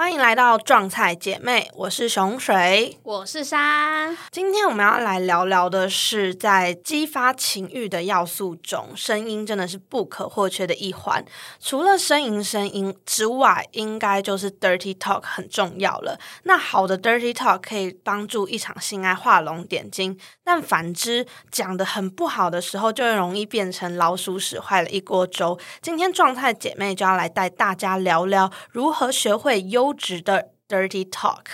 欢迎来到撞菜姐妹，我是熊水，我是珊。今天我们要来聊聊的是，在激发情欲的要素中，声音真的是不可或缺的一环。除了呻吟声音之外，应该就是 dirty talk 很重要了。那好的 dirty talk 可以帮助一场性爱画龙点睛，但反之，讲的很不好的时候，就容易变成老鼠屎坏了一锅粥。今天撞菜姐妹就要来带大家聊聊如何学会优。优质的 dirty talk。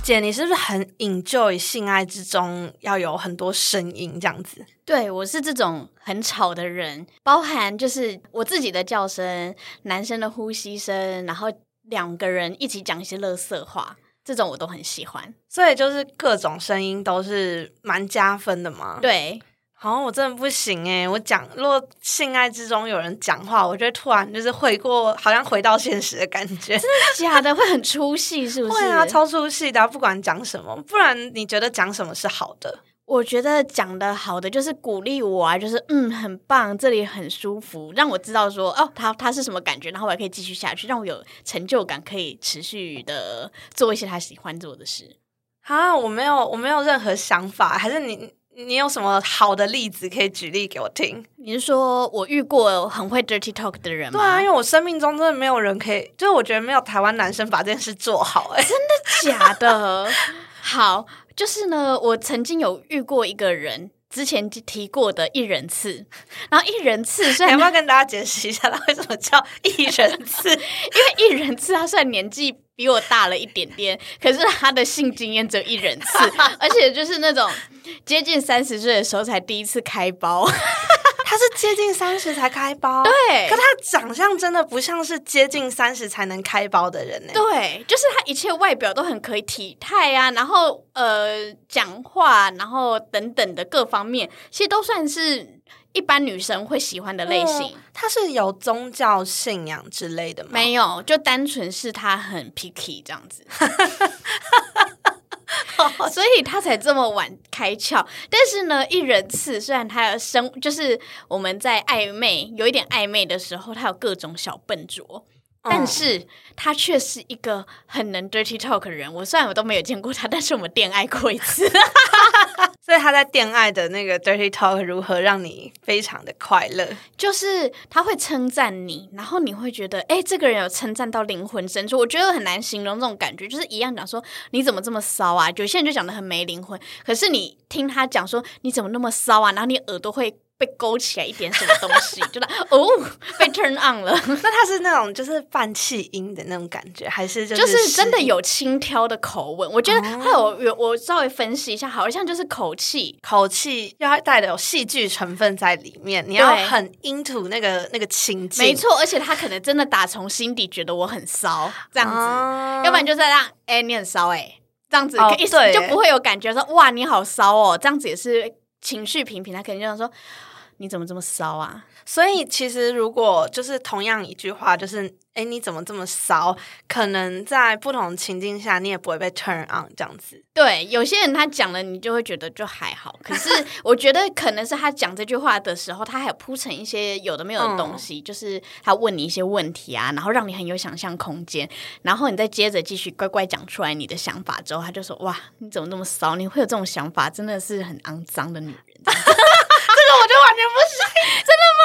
姐，你是不是很 enjoy 性爱之中要有很多声音这样子？对我是这种很吵的人，包含就是我自己的叫声、男生的呼吸声，然后两个人一起讲一些乐色话。这种我都很喜欢，所以就是各种声音都是蛮加分的嘛。对，好，我真的不行哎，我讲如果性爱之中有人讲话，我觉得突然就是回过，好像回到现实的感觉。真的假的？会很出戏是不是？会啊，超出戏的，不管讲什么，不然你觉得讲什么是好的？我觉得讲的好的就是鼓励我啊，就是嗯，很棒，这里很舒服，让我知道说哦，他他是什么感觉，然后我还可以继续下去，让我有成就感，可以持续的做一些他喜欢做的事。啊，我没有，我没有任何想法，还是你你有什么好的例子可以举例给我听？你是说我遇过很会 dirty talk 的人吗？对啊，因为我生命中真的没有人可以，就是我觉得没有台湾男生把这件事做好。哎，真的假的？好。就是呢，我曾经有遇过一个人，之前提过的一人次，然后一人次，要不要跟大家解释一下，他为什么叫一人次？因为一人次，他虽然年纪比我大了一点点，可是他的性经验只有一人次，而且就是那种接近三十岁的时候才第一次开包。他是接近三十才开包，对，可他长相真的不像是接近三十才能开包的人呢。对，就是他一切外表都很可以，体态啊，然后呃，讲话，然后等等的各方面，其实都算是一般女生会喜欢的类型。他是有宗教信仰之类的吗？没有，就单纯是他很 picky 这样子。所以他才这么晚开窍，但是呢，一人次虽然他有生，就是我们在暧昧有一点暧昧的时候，他有各种小笨拙。但是他却是一个很能 dirty talk 的人。我虽然我都没有见过他，但是我们恋爱过一次，所以他在恋爱的那个 dirty talk 如何让你非常的快乐？就是他会称赞你，然后你会觉得，哎，这个人有称赞到灵魂深处。我觉得很难形容这种感觉，就是一样讲说你怎么这么骚啊？有些人就讲的很没灵魂，可是你听他讲说你怎么那么骚啊？然后你耳朵会。被勾起来一点什么东西，就那哦被 turn on 了。那他是那种就是泛气音的那种感觉，还是就是真的有轻佻的口吻？我觉得他有有，我稍微分析一下，好像就是口气，口气要带的有戏剧成分在里面，你要很 into 那个那个情境。没错，而且他可能真的打从心底觉得我很骚，这样子，要不然就是让哎你很骚哎，这样子意思就不会有感觉说哇你好骚哦，这样子也是情绪平平，他肯定就说。你怎么这么骚啊？所以其实如果就是同样一句话，就是哎，你怎么这么骚？可能在不同情境下，你也不会被 turn on 这样子。对，有些人他讲了，你就会觉得就还好。可是 我觉得可能是他讲这句话的时候，他还有铺成一些有的没有的东西，就是他问你一些问题啊，然后让你很有想象空间，然后你再接着继续乖乖讲出来你的想法之后，他就说：“哇，你怎么那么骚？你会有这种想法，真的是很肮脏的女人。”我就完全不行，真的吗？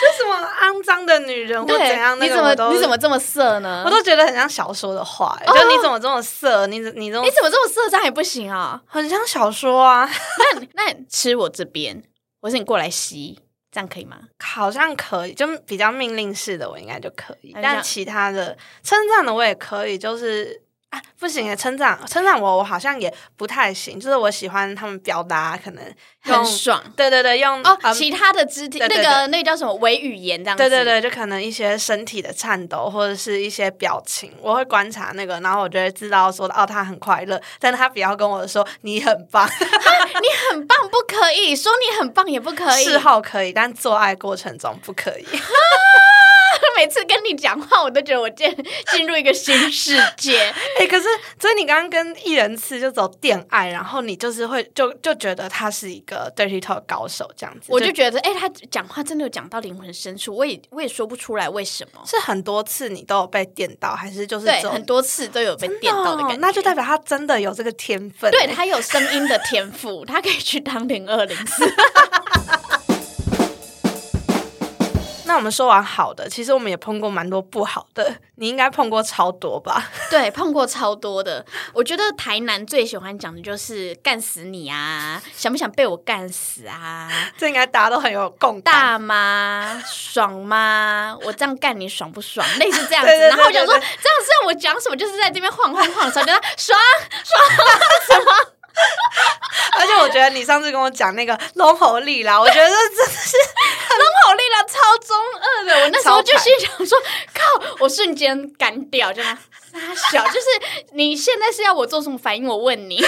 就什么肮脏的女人或怎样？你怎么你怎么这么色呢？我都觉得很像小说的话，就你怎么这么色？你你这你怎么这么色？这样也不行啊，很像小说啊。那那吃我这边，我是你过来吸，这样可以吗？好像可以，就比较命令式的，我应该就可以。但其他的称赞的我也可以，就是。啊，不行诶，成长成长我，我好像也不太行。就是我喜欢他们表达，可能很爽。对对对，用哦，其他的肢体，那个那个叫什么伪语言这样。对对对，就可能一些身体的颤抖，或者是一些表情，我会观察那个，然后我就会知道说哦，他很快乐，但他不要跟我说你很棒，你很棒不可以说你很棒也不可以，事后可以，但做爱过程中不可以。每次跟你讲话，我都觉得我进 进入一个新世界。哎、可是所以你刚刚跟艺人次就走恋爱，然后你就是会就就觉得他是一个 dirty talk 高手这样子，我就觉得，哎、他讲话真的有讲到灵魂深处，我也我也说不出来为什么。是很多次你都有被电到，还是就是对，很多次都有被电到的感觉。哦那就代表他真的有这个天分。对他有声音的天赋，他可以去当零二零四。那我们说完好的，其实我们也碰过蛮多不好的，你应该碰过超多吧？对，碰过超多的。我觉得台南最喜欢讲的就是干死你啊，想不想被我干死啊？这应该大家都很有共感。大吗？爽吗？我这样干你爽不爽？类似这样子。对对对然后我想说，对这样是让我讲什么，就是在这边晃晃晃的时候，觉得爽。而且我觉得你上次跟我讲那个龙吼力啦，我觉得真的是龙吼力啦超中二的，我那时候就心想说：“靠！”我瞬间干掉，就那傻小，就是你现在是要我做什么反应？我问你，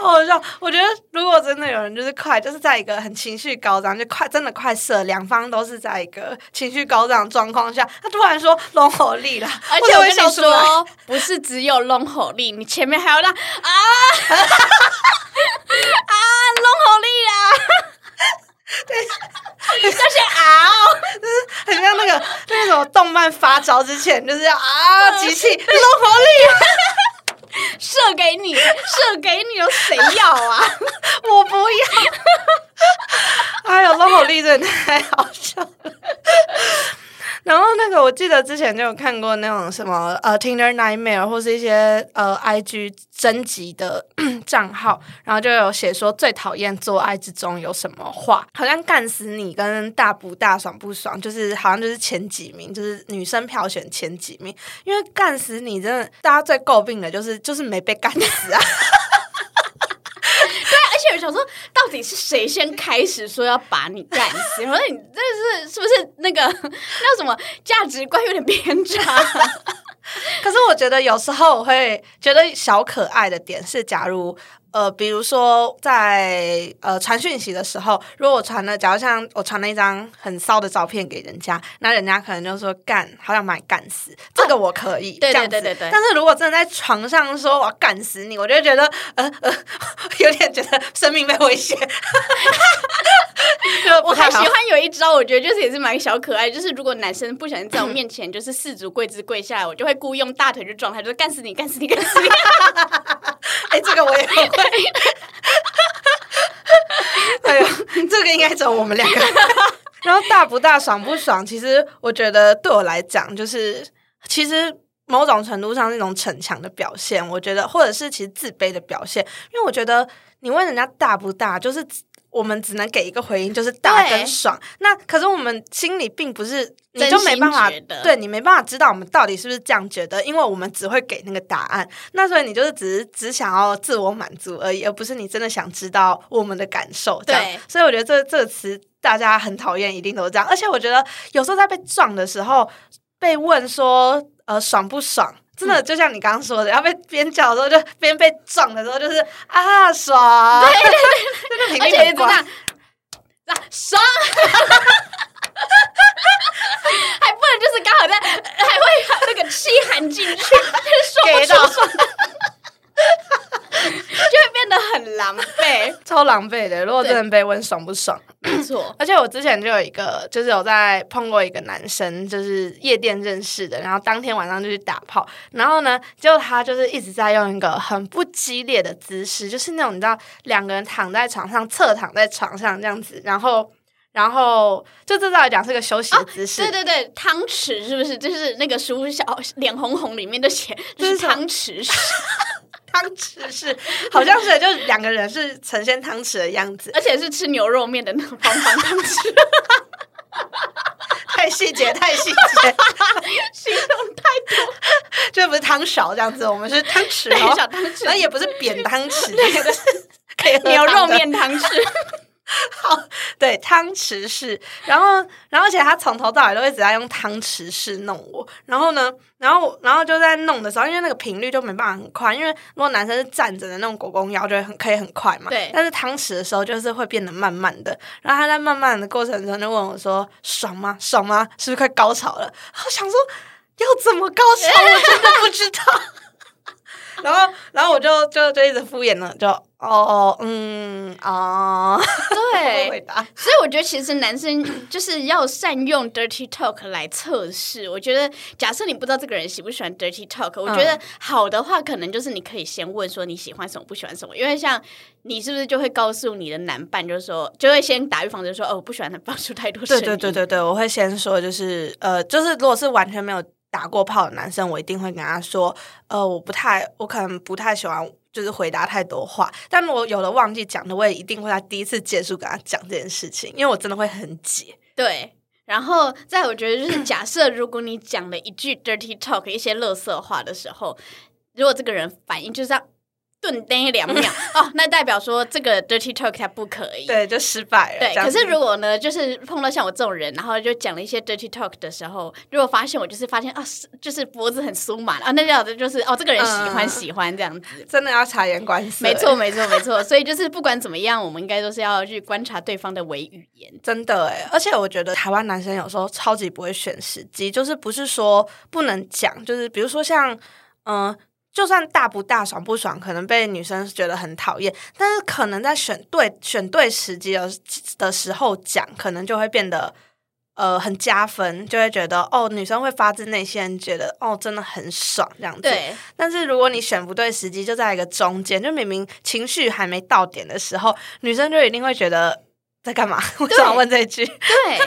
好好笑。我觉得如果真的有人就是快，就是在一个很情绪高涨，就快真的快射，两方都是在一个情绪高涨的状况下，他突然说龙吼力啦，而且我跟你。说，不是只有龙吼力，你前面还要让啊 啊龙吼力啦，对，那些啊，就是。很像那个那种动漫发招之前，就是要啊机器龙吼力，射给你，射给你，了谁要啊？我不要。哎呦，龙吼力真的太好笑。个，我记得之前就有看过那种什么呃 Tinder Nightmare 或是一些呃 IG 征集的 账号，然后就有写说最讨厌做爱之中有什么话，好像干死你跟大不大爽不爽，就是好像就是前几名，就是女生票选前几名，因为干死你真的大家最诟病的就是就是没被干死啊。想说，到底是谁先开始说要把你干死？我说你这是是不是那个那什么价值观有点偏差？可是我觉得有时候我会觉得小可爱的点是，假如呃，比如说在呃传讯息的时候，如果我传了，假如像我传了一张很骚的照片给人家，那人家可能就说干，好想把你干死，这个我可以，对对对对对但是如果真的在床上说我要干死你，我就觉得呃呃，有点觉得生命被威胁。就我还喜欢有一招，我觉得就是也是蛮小可爱，就是如果男生不小心在我面前就是四足跪姿跪下来，我就会故意用大腿去撞他，就是干死你，干死你，干死你。哎、这个我也会。哎呦，这个应该只有我们两个。然后大不大，爽不爽，其实我觉得对我来讲，就是其实某种程度上是一种逞强的表现。我觉得，或者是其实自卑的表现，因为我觉得你问人家大不大，就是。我们只能给一个回应，就是大跟爽。那可是我们心里并不是，你就没办法对你没办法知道我们到底是不是这样觉得，因为我们只会给那个答案。那所以你就是只是只想要自我满足而已，而不是你真的想知道我们的感受。这样对所以我觉得这这个词大家很讨厌，一定都是这样。而且我觉得有时候在被撞的时候，被问说呃爽不爽。真的就像你刚刚说的，要被边叫的时候，就边被撞的时候，就是啊爽，对对对，这个频而率很怪且是这样，啊爽，还不能就是刚好在，还会那个气含进去，就是给到。说不出爽，就会变得很狼狈。超狼狈的。如果真的被问爽不爽，没错，而且我之前就有一个，就是有在碰过一个男生，就是夜店认识的，然后当天晚上就去打炮，然后呢，结果他就是一直在用一个很不激烈的姿势，就是那种你知道两个人躺在床上，侧躺在床上这样子，然后。然后，就这照来讲是个休息的姿势，对对对，汤匙是不是？就是那个书小脸红红里面都写，就是汤匙式，汤匙是，好像是，就是两个人是呈现汤匙的样子，而且是吃牛肉面的那种方方汤匙，太细节，太细节，形容太多，这不是汤勺这样子，我们是汤匙，哦，小汤匙。然后，也不是扁汤匙，就是可以喝牛肉面汤匙。好，对汤匙式，然后，然后，而且他从头到尾都一直在用汤匙式弄我，然后呢，然后，然后就在弄的时候，因为那个频率就没办法很快，因为如果男生是站着的那种狗公腰，就会很可以很快嘛，对。但是汤匙的时候，就是会变得慢慢的，然后他在慢慢的过程中就问我说：“爽吗？爽吗？是不是快高潮了？”我想说要怎么高潮，我真的不知道。然后，然后我就就就一直敷衍了，就哦哦，嗯，哦，对，所以我觉得其实男生就是要善用 dirty talk 来测试。我觉得，假设你不知道这个人喜不喜欢 dirty talk，我觉得好的话，可能就是你可以先问说你喜欢什么，不喜欢什么。因为像你是不是就会告诉你的男伴，就是说，就会先打预防针，说哦，我不喜欢他放出太多声音。对对对对对，我会先说，就是呃，就是如果是完全没有。打过炮的男生，我一定会跟他说：“呃，我不太，我可能不太喜欢，就是回答太多话。但我有了忘记讲的，我也一定会在第一次结束跟他讲这件事情，因为我真的会很急。对，然后在我觉得就是假设，如果你讲了一句 dirty talk 一些乐色话的时候，如果这个人反应就是这样。顿呆两秒 哦，那代表说这个 dirty talk 它不可以，对，就失败了。对，可是如果呢，就是碰到像我这种人，然后就讲了一些 dirty talk 的时候，如果发现我就是发现啊，就是脖子很酥麻啊，那表示就是哦，这个人喜欢喜欢这样子，真的要察言观色。没错，没错，没错。所以就是不管怎么样，我们应该都是要去观察对方的伪语言。真的哎，而且我觉得台湾男生有时候超级不会选时机，就是不是说不能讲，就是比如说像嗯。就算大不大爽不爽，可能被女生觉得很讨厌，但是可能在选对选对时机的的时候讲，可能就会变得呃很加分，就会觉得哦女生会发自内心觉得哦真的很爽这样子。对。但是如果你选不对时机，就在一个中间，就明明情绪还没到点的时候，女生就一定会觉得在干嘛？我想问这一句。对，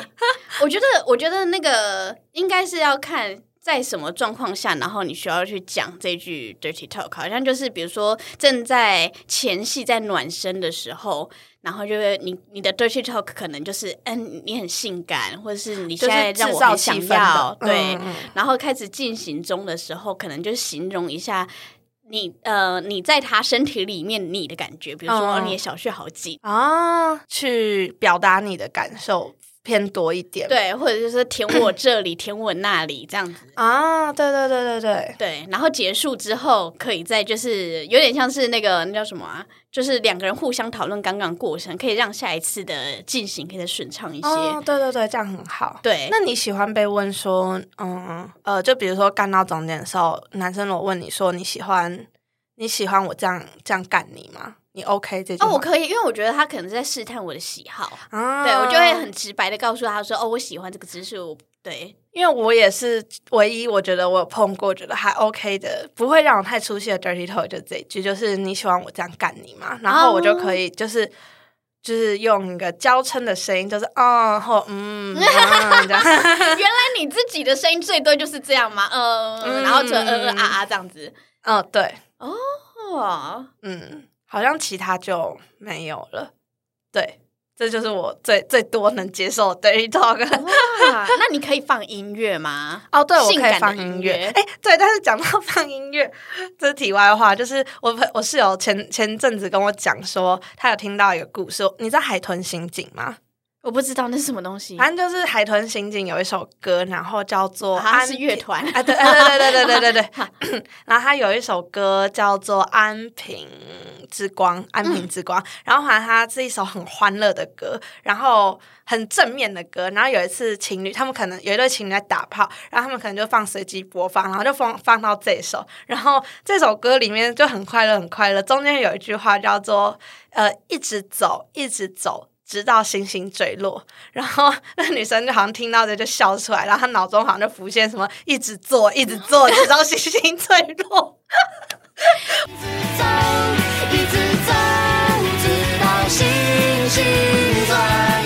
我觉得我觉得那个应该是要看。在什么状况下，然后你需要去讲这句 dirty talk？好像就是比如说正在前戏在暖身的时候，然后就是你你的 dirty talk 可能就是嗯你很性感，或者是你现在让我很想要对，然后开始进行中的时候，可能就形容一下你呃你在他身体里面你的感觉，比如说你的小穴好紧啊，去表达你的感受。偏多一点，对，或者就是填我这里，填我那里，这样子啊，对对对对对对，然后结束之后，可以再就是有点像是那个那叫什么啊，就是两个人互相讨论刚刚过程，可以让下一次的进行可以再顺畅一些。哦，对对对，这样很好。对，那你喜欢被问说，嗯呃，就比如说干到终点的时候，男生如果问你说你喜欢你喜欢我这样这样干你吗？你 OK 这？哦，我可以，因为我觉得他可能在试探我的喜好，对我就会很直白的告诉他说：“哦，我喜欢这个姿势。”对，因为我也是唯一我觉得我有碰过觉得还 OK 的，不会让我太出戏的 dirty talk 就这一句，就是你喜欢我这样干你吗？然后我就可以就是就是用一个娇嗔的声音，就是哦或嗯，原来你自己的声音最多就是这样吗？嗯，然后就嗯嗯啊啊这样子。嗯，对，哦，嗯。好像其他就没有了，对，这就是我最最多能接受的 talk。哇，那你可以放音乐吗？哦，对，我可以放音乐。哎，对，但是讲到放音乐，这是题外话，就是我我室友前前阵子跟我讲说，他有听到一个故事，你知道海豚刑警吗？我不知道那是什么东西，反正就是海豚刑警有一首歌，然后叫做它是乐团啊，对对对对对对对对，然后他有一首歌叫做《安平之光》，安平之光，然后好像他是一首很欢乐的歌，然后很正面的歌，然后有一次情侣，他们可能有一对情侣在打炮，然后他们可能就放随机播放，然后就放放到这首，然后这首歌里面就很快乐很快乐，中间有一句话叫做呃一直走一直走。直到星星坠落，然后那女生就好像听到这就笑出来，然后她脑中好像就浮现什么，一直做，一直做，直到星星坠落。我觉得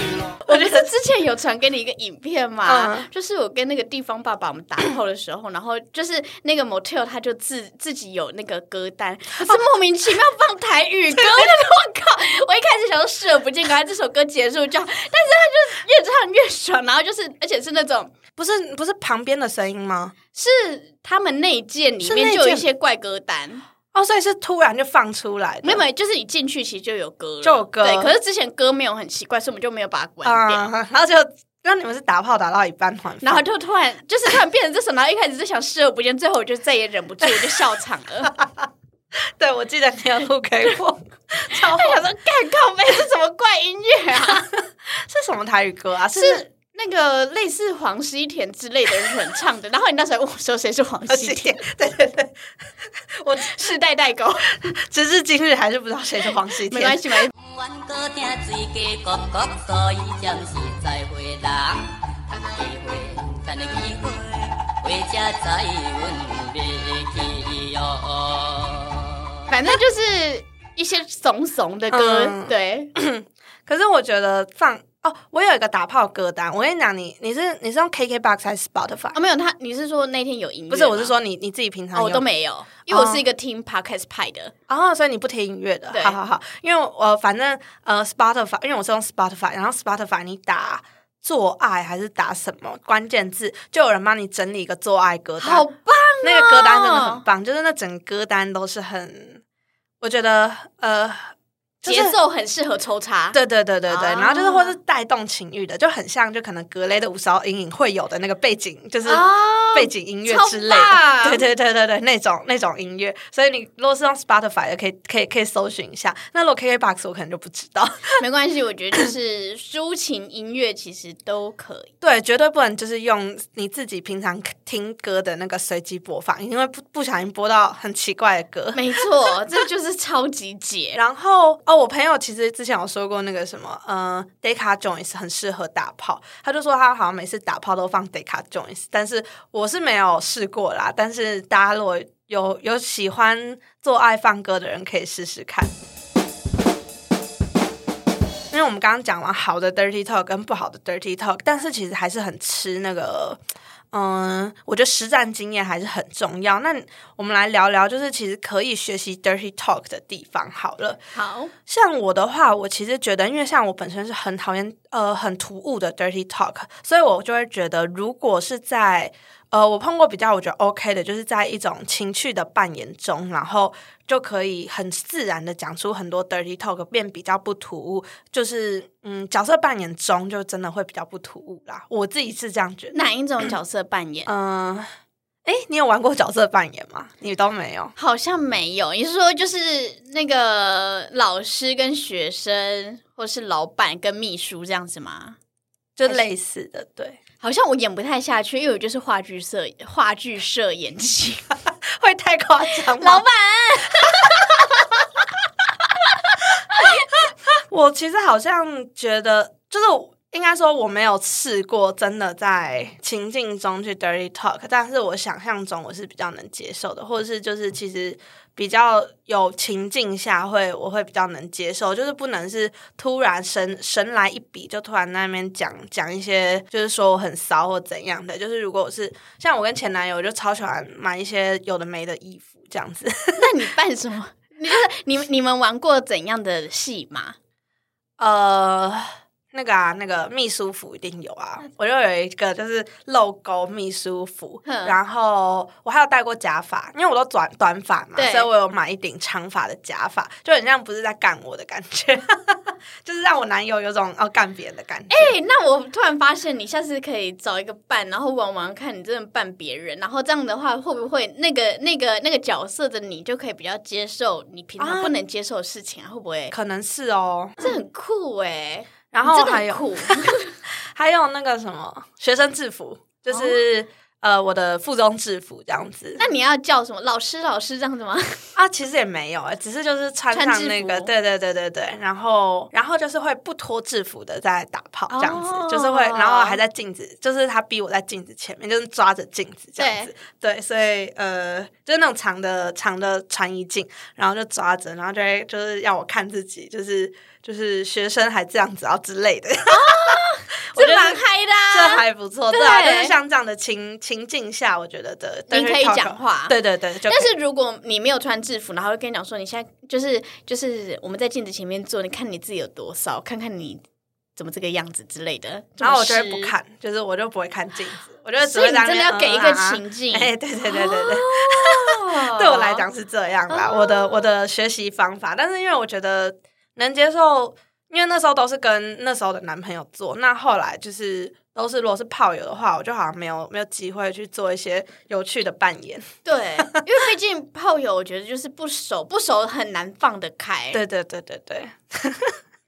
之前有传给你一个影片嘛，就是我跟那个地方爸爸我们打炮的时候，然后就是那个 motel 他就自自己有那个歌单，是莫名其妙放台语歌，我靠！我一开始想说视而不见，刚才这首歌结束就，但是他就越唱越爽，然后就是而且是那种不是不是旁边的声音吗？是他们内建里面就有一些怪歌单。哦，所以是突然就放出来的，没有，没有，就是你进去其实就有歌了，就有歌对，可是之前歌没有很奇怪，所以我们就没有把它关掉。啊、然后就那你们是打炮打到一半突然后就突然就是突然变成这首，然后一开始是想视而不见，最后我就再也忍不住，我就笑场了。对我记得你有录给我，超我想说，干靠背是什么怪音乐啊？是什么台语歌啊？是是那个类似黄西田之类的人唱的。然后你那时候问我说谁是黄西田，对对对，我 世代代沟，直至今日还是不知道谁是黄西田。没关系，没关系。反正就是一些怂怂的歌，嗯对，可是我觉得放哦，我有一个打炮歌单，我跟你讲，你你是你是用 KKBox 还是 Spotify？、哦，没有他，你是说那天有音乐？不是，我是说你你自己平常哦，我都没有，因为我是一个听 podcast 派的。哦，所以你不听音乐的，好好好，因为我、反正呃 Spotify，因为我是用 Spotify，然后 Spotify 你打做爱还是打什么关键字，就有人帮你整理一个做爱歌单，好棒、哦！那个歌单真的很棒，就是那整个歌单都是很，我觉得呃。就是节奏很适合抽插，对对对对对，哦然后就是或是带动情欲的，就很像就可能格雷的五 sáu 阴影会有的那个背景，就是哦背景音乐之类的。棒对对对对对，那种那种音乐。所以你如果是用 Spotify 的，可以可以可以搜寻一下。那如果 KKBox 我可能就不知道。没关系，我觉得就是抒情音乐其实都可以。对，绝对不能就是用你自己平常听歌的那个随机播放，因为不不小心播到很奇怪的歌。没错，这就是超级解。然后哦，我朋友其实之前有说过那个什么，呃，Deca Jones 很适合打炮，他就说他好像每次打炮都放 Deca Jones，但是我是没有试过啦。但是大家如果有有喜欢做爱放歌的人，可以试试看。因为我们刚刚讲完好的 dirty talk 跟不好的 dirty talk，但是其实还是很吃那个，嗯，我觉得实战经验还是很重要。那我们来聊聊，就是其实可以学习 dirty talk 的地方好了。好，像我的话，我其实觉得，因为像我本身是很讨厌呃很突兀的 dirty talk，所以我就会觉得，如果是在呃我碰过比较我觉得 OK 的，就是在一种情趣的扮演中，然后就可以很自然的讲出很多 dirty talk，变比较不突兀，就是嗯角色扮演中就真的会比较不突兀啦。我自己是这样觉得。哪一种角色扮演？嗯，哎、你有玩过角色扮演吗？你都没有。好像没有。你是说就是那个老师跟学生，或是老板跟秘书这样子吗？就类似的，对，好像我演不太下去，因为我就是话剧社话剧社演技。会太夸张吗？老板，我其实好像觉得，就是应该说我没有试过真的在情境中去 dirty talk，但是我想象中我是比较能接受的，或者是就是其实比较有情境下会我会比较能接受，就是不能是突然神神来一笔就突然在那边讲讲一些，就是说我很骚或怎样的，就是如果我是像我跟前男友，我就超喜欢买一些有的没的衣服这样子。那你扮什么？你就是你你们玩过怎样的戏吗？呃，那个啊，那个秘书服一定有啊。我就有一个就是露沟秘书服，然后我还有戴过假发，因为我都短短发嘛，所以我有买一顶长发的假发，就很像不是在干我的感觉，就是让我男友有种要干别人的感觉。哎、那我突然发现，你下次可以找一个伴，然后玩玩看，你真的扮别人，然后这样的话，会不会那个那个那个角色的你就可以比较接受你平常啊不能接受的事情啊？会不会？可能是哦，这很酷哎、然后还有 还有那个什么学生制服，就是、呃我的附中制服这样子。那你要叫什么老师老师这样子吗？啊，其实也没有、欸，只是就是穿上那个，对对对对对，然后然后就是会不脱制服的在打炮这样子，哦就是会，然后还在镜子，就是他逼我在镜子前面，就是抓着镜子这样子，对，所以呃，就是那种长的长的穿衣镜，然后就抓着，然后就会就是要我看自己，就是就是学生还这样子，啊之类的，这得蛮嗨的、这啊，还不错，对。啊，就对是像这样的情情境下，我觉得的你可以讲话。对对对，就但是如果你没有穿制服，然后会跟你讲说，你现在就是就是我们在镜子前面做，你看你自己有多骚，看看你怎么这个样子之类的，然后我就会。不看，就是我就不会看镜子，我就只所以你会在那边真的要给一个情境，哎，对对对对对，哦。对我来讲是这样啦，我的我的学习方法。但是因为我觉得能接受，因为那时候都是跟那时候的男朋友做，那后来就是都是如果是炮友的话，我就好像没有没有机会去做一些有趣的扮演。对，因为毕竟炮友，我觉得就是不熟，不熟很难放得开。对对对对对。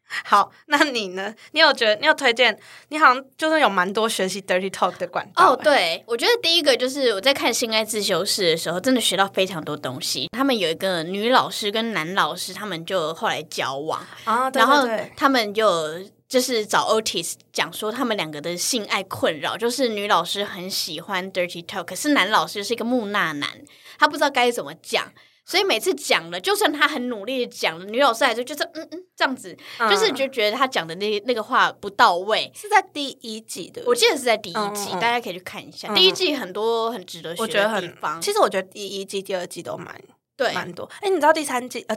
好，那你呢？你有觉得你有推荐？你好像就是有蛮多学习 dirty talk 的管道、哦，欸，对，我觉得第一个就是我在看性爱自修室的时候，真的学到非常多东西。他们有一个女老师跟男老师，他们就后来交往，啊，对然后他们就就是找 Otis 讲说他们两个的性爱困扰，就是女老师很喜欢 dirty talk，可是男老师是一个木讷男，他不知道该怎么讲。所以每次讲了，就算他很努力的讲了，女老师还是就是嗯嗯这样子，就是嗯就觉得他讲的那那个话不到位。是在第一季的，我记得是在第一嗯季，大家可以去看一下。嗯。第一季很多很值得学的我觉得很地方，其实我觉得第一季、第二季都蛮对。蛮多。哎、你知道第三季呃，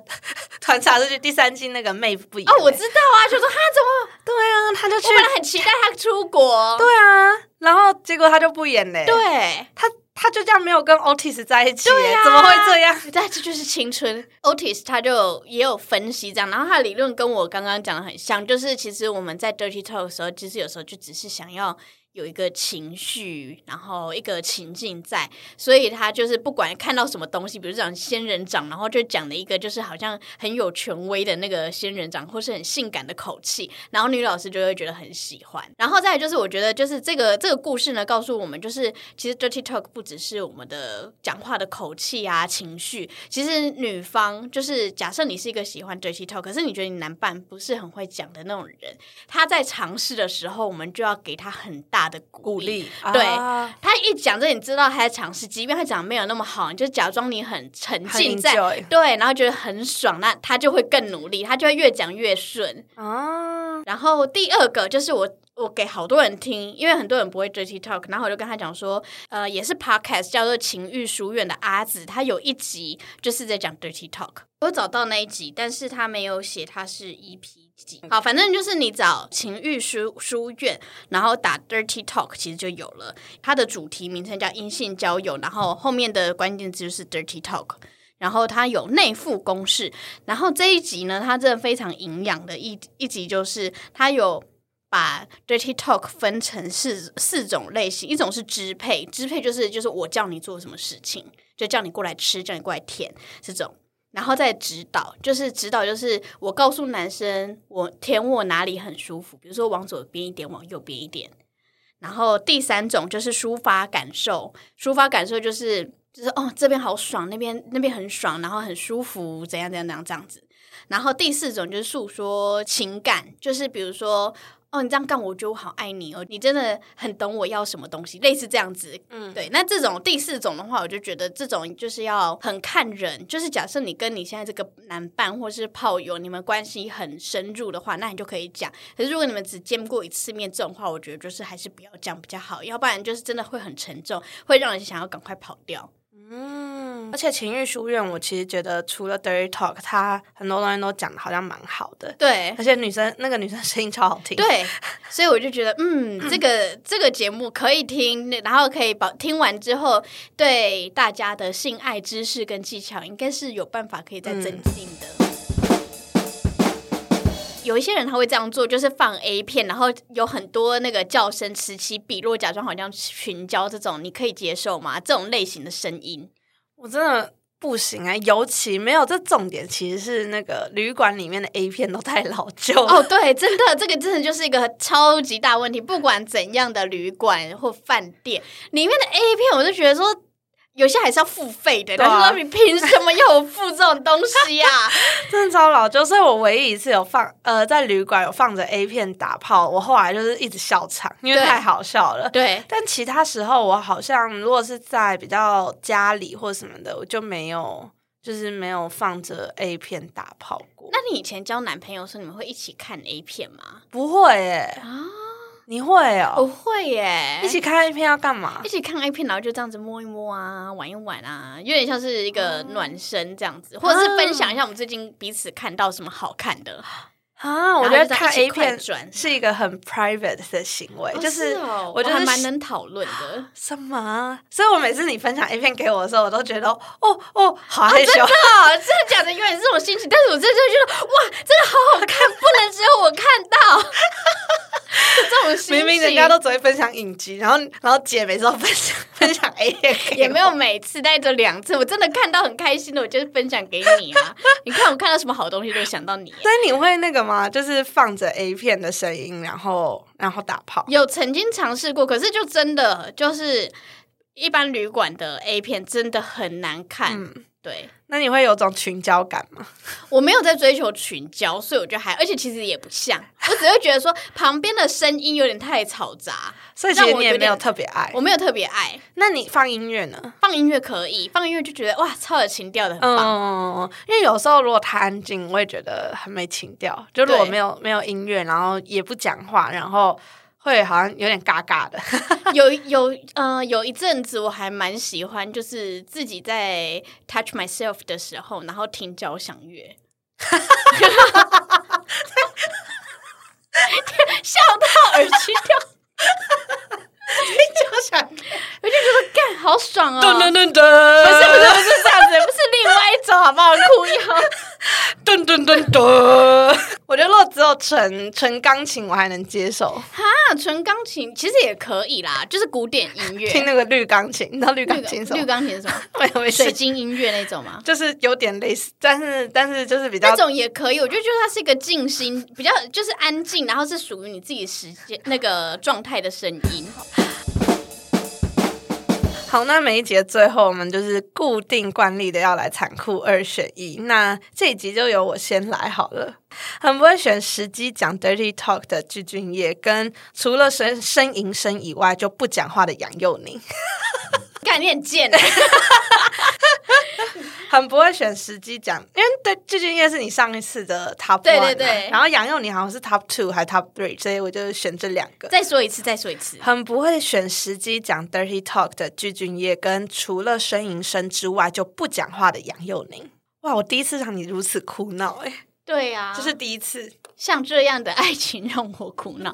团查出去第三季那个妹夫不一哦，我知道啊，就说他怎么，对啊，他就去我本来很期待他出国，对啊，然后结果他就不演嘞，对，他他就这样没有跟 Otis 在一起，对啊怎么会这样？但这就是青春。Otis 他就也有分析这样，然后他的理论跟我刚刚讲的很像，就是其实我们在 dirty talk 的时候，其实有时候就只是想要。有一个情绪，然后一个情境在，所以他就是不管看到什么东西，比如讲仙人掌，然后就讲了一个就是好像很有权威的那个仙人掌，或是很性感的口气，然后女老师就会觉得很喜欢。然后再来就是我觉得就是这个这个故事呢，告诉我们就是其实 dirty talk 不只是我们的讲话的口气啊情绪，其实女方就是假设你是一个喜欢 dirty talk，可是你觉得你男伴不是很会讲的那种人，他在尝试的时候，我们就要给他很大的鼓鼓励，对啊他一讲这，你知道他在尝试，即便他讲的没有那么好，你就假装你很沉浸在对，然后觉得很爽，那他就会更努力，他就会越讲越顺。啊，然后第二个就是我我给好多人听，因为很多人不会 dirty talk，然后我就跟他讲说，呃，也是 podcast 叫做情欲书院的阿紫，他有一集就是在讲 dirty talk。我找到那一集，但是他没有写他是 EP 好，反正就是你找情欲书书院，然后打 dirty talk，其实就有了。它的主题名称叫阴性交友，然后后面的关键字就是 dirty talk。然后它有内附公式，然后这一集呢，它真的非常营养的一一集，就是它有把 dirty talk 分成四四种类型，一种是支配，支配就是就是我叫你做什么事情，就叫你过来吃，叫你过来舔这种。然后再指导，就是指导，就是我告诉男生我舔我哪里很舒服，比如说往左边一点，往右边一点。然后第三种就是抒发感受，抒发感受就是就是哦这边好爽，那边那边很爽，然后很舒服，怎样怎样怎样这样子。然后第四种就是诉说情感，就是比如说哦你这样干我觉得我好爱你哦，你真的很懂我要什么东西，类似这样子。嗯，对，那这种第四种的话，我就觉得这种就是要很看人，就是假设你跟你现在这个男伴或是炮友，你们关系很深入的话，那你就可以讲。可是如果你们只见过一次面，这种话，我觉得就是还是不要讲比较好，要不然就是真的会很沉重，会让人想要赶快跑掉。嗯，而且情欲书院，我其实觉得除了 dirty talk，他很多东西都讲的好像蛮好的，对。而且女生那个女生声音超好听，，对，所以我就觉得，嗯，这个 这个节目可以听，然后可以保听完之后，对大家的性爱知识跟技巧，应该是有办法可以再增进的。有一些人他会这样做，就是放 A 片，然后有很多那个叫声此起彼落，假装好像群交这种，你可以接受吗？这种类型的声音，我真的不行啊，尤其没有这重点，其实是那个旅馆里面的 A 片都太老旧。哦，对，真的，这个真的就是一个超级大问题。不管怎样的旅馆或饭店里面的 A 片，我就觉得说。有些还是要付费的，对啊说你凭什么要我付这种东西呀、真的超老旧，所以我唯一一次有放呃在旅馆有放着 A 片打炮，我后来就是一直笑场，因为太好笑了。对，但其他时候我好像如果是在比较家里或什么的，我就没有就是没有放着 A 片打炮过。那你以前交男朋友的时候，你们会一起看 A 片吗？不会耶，啊，你会哦我哦？会耶，一起看 A 片要干嘛一？起看 A 片，然后就这样子摸一摸啊，玩一玩啊，有点像是一个暖身这样子，或者是分享一下我们最近彼此看到什么好看的。啊，我觉得看 A 片转是一个很 private 的行为，哦就是哦我觉得还蛮能讨论的。什么啊？所以我每次你分享 A 片给我的时候，我都觉得哦哦，好害羞。真的，真的假的？永远是这种心情，但是我真的觉得哇，真的好好看，不能只有我看到。就 这种明明人家都只会分享影集，然后然后姐每次都分享分享 A 片，也没有每次，但就两次，我真的看到很开心的，我就是分享给你啊。你看我看到什么好东西，就会想到你。所以你会那个吗？就是放着 A 片的声音，然后然后打炮。有曾经尝试过，可是就真的就是一般旅馆的 A 片真的很难看。嗯对那你会有种群交感吗？我没有在追求群交，所以我觉得还，而且其实也不像，我只会觉得说旁边的声音有点太嘈杂，所以其实你也没有特别爱我。没有特别爱。那你放音乐呢？放音乐可以，放音乐就觉得哇，超有情调的，很棒。嗯，因为有时候如果太安静，我也觉得很没情调。就如果对没有没有音乐，然后也不讲话，然后会好像有点尬尬的。有有呃，有一阵子我还蛮喜欢，就是自己在 touch myself 的时候，然后听交响乐。笑到耳机掉，就想我就觉得干好爽哦！噔噔噔噔，不是不是不是这样子，不是另外一种，好不好？哭腰。噔噔噔噔。我觉得如果只有纯纯钢琴，我还能接受。哈，纯钢琴其实也可以啦，就是古典音乐。听那个绿钢琴，你知道绿钢琴什么？绿钢琴是什么？没有没事水晶音乐那种吗？就是有点类似，但是但是就是比较那种也可以，我就觉得它是一个静心，比较就是安静，然后是属于你自己时间那个状态的声音。好。那每一节最后，我们就是固定惯例的要来残酷二选一。那这一集就由我先来好了。很不会选时机讲 dirty talk 的具俊晔，跟除了声呻吟声以外就不讲话的杨佑宁。干你很贱、欸，很不会选时机讲，因为对具俊晔是你上一次的 top one，对对嘛对然后杨佑宁好像是 top two 还 top three，所以我就选这两个。再说一次，再说一次。很不会选时机讲 dirty talk 的具俊晔，跟除了呻吟声之外就不讲话的杨佑宁。哇，我第一次让你如此苦恼、欸，对呀、这是第一次。像这样的爱情让我苦恼，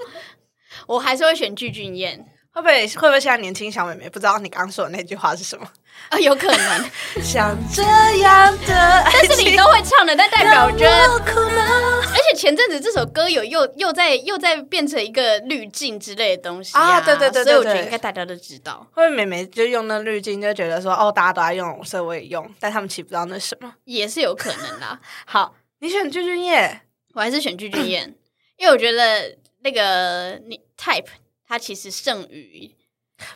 我还是会选具俊彦会不会会不会现在年轻小妹妹不知道你刚刚说的那句话是什么？啊，有可能，像这样的爱但是你都会唱的，但代表着。而且前阵子这首歌有又又在又在变成一个滤镜之类的东西啊对对对对所以我觉得对应该大家都知道，会不会妹妹就用那滤镜，就觉得说哦，大家都在用，所以我也用，但他们其实不知道那是什么。也是有可能啦。好，你选具俊晔，我还是选具俊彦，因为我觉得那个你 type 它其实胜于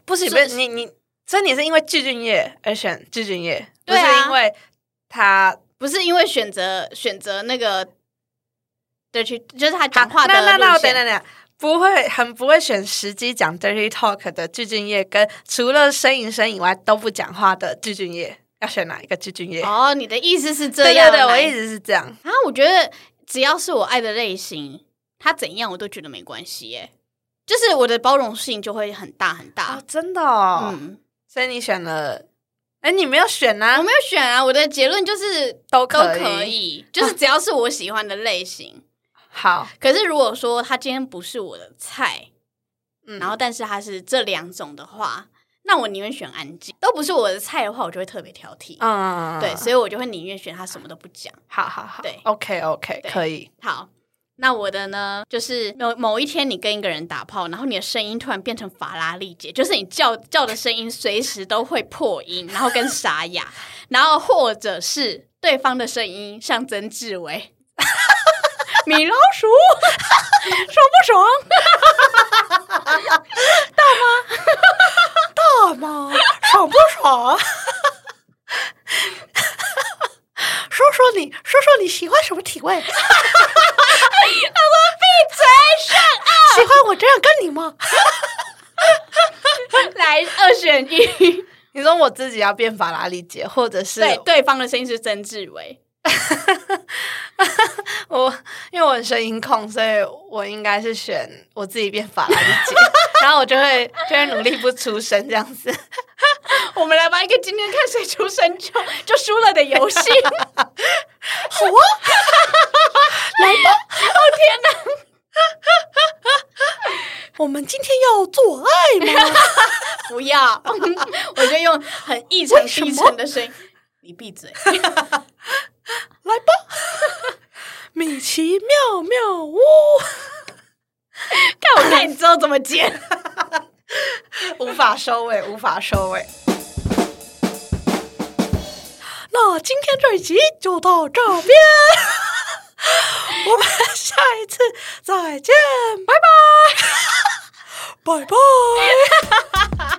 不是不是是你你，所以你是因为具俊晔而选具俊晔，不是因为他不是因为选择选择那个对去就是他讲话的那那那我等等等，不会很不会选时机讲 dirty talk 的具俊晔，跟除了声吟声以外都不讲话的具俊晔，要选哪一个具俊晔？哦，你的意思是这对样？对对，我来一直是这样。啊，我觉得只要是我爱的类型，他怎样我都觉得没关系耶。就是我的包容性就会很大很大。哦，真的哦，嗯，所以你选了，哎，你没有选啊？我没有选啊，我的结论就是都都可以就是只要是我喜欢的类型。好，可是如果说他今天不是我的菜，嗯然后但是他是这两种的话，那我宁愿选安静。都不是我的菜的话，我就会特别挑剔。嗯，对，所以我就会宁愿选他什么都不讲。好好好，对，OK OK，对可以。好，那我的呢，就是某某一天你跟一个人打炮，然后你的声音突然变成法拉利姐，就是你叫叫的声音随时都会破音，然后跟沙哑，然后或者是对方的声音像曾志伟。米老鼠，爽不爽？大妈，大妈？爽不爽？说说你，说说你喜欢什么体位？我闭嘴，上岸。喜欢我这样跟你吗？来二选一，你说我自己要变法拉利姐，或者是对，对方的声音是曾志伟。我，因为我很声音控，所以我应该是选我自己变法拉利姐，然后我就会就会努力不出声这样子。我们来玩一个今天看谁出生就就输了的游戏。好啊，来吧！哦天哪，我们今天要做爱吗？不要，我就用很异常低沉的声音。你闭嘴，来吧，米奇妙妙屋。看我看你之后怎么剪，无法收尾，无法收尾。那今天这一集就到这边，我们下一次再见，拜拜，拜拜。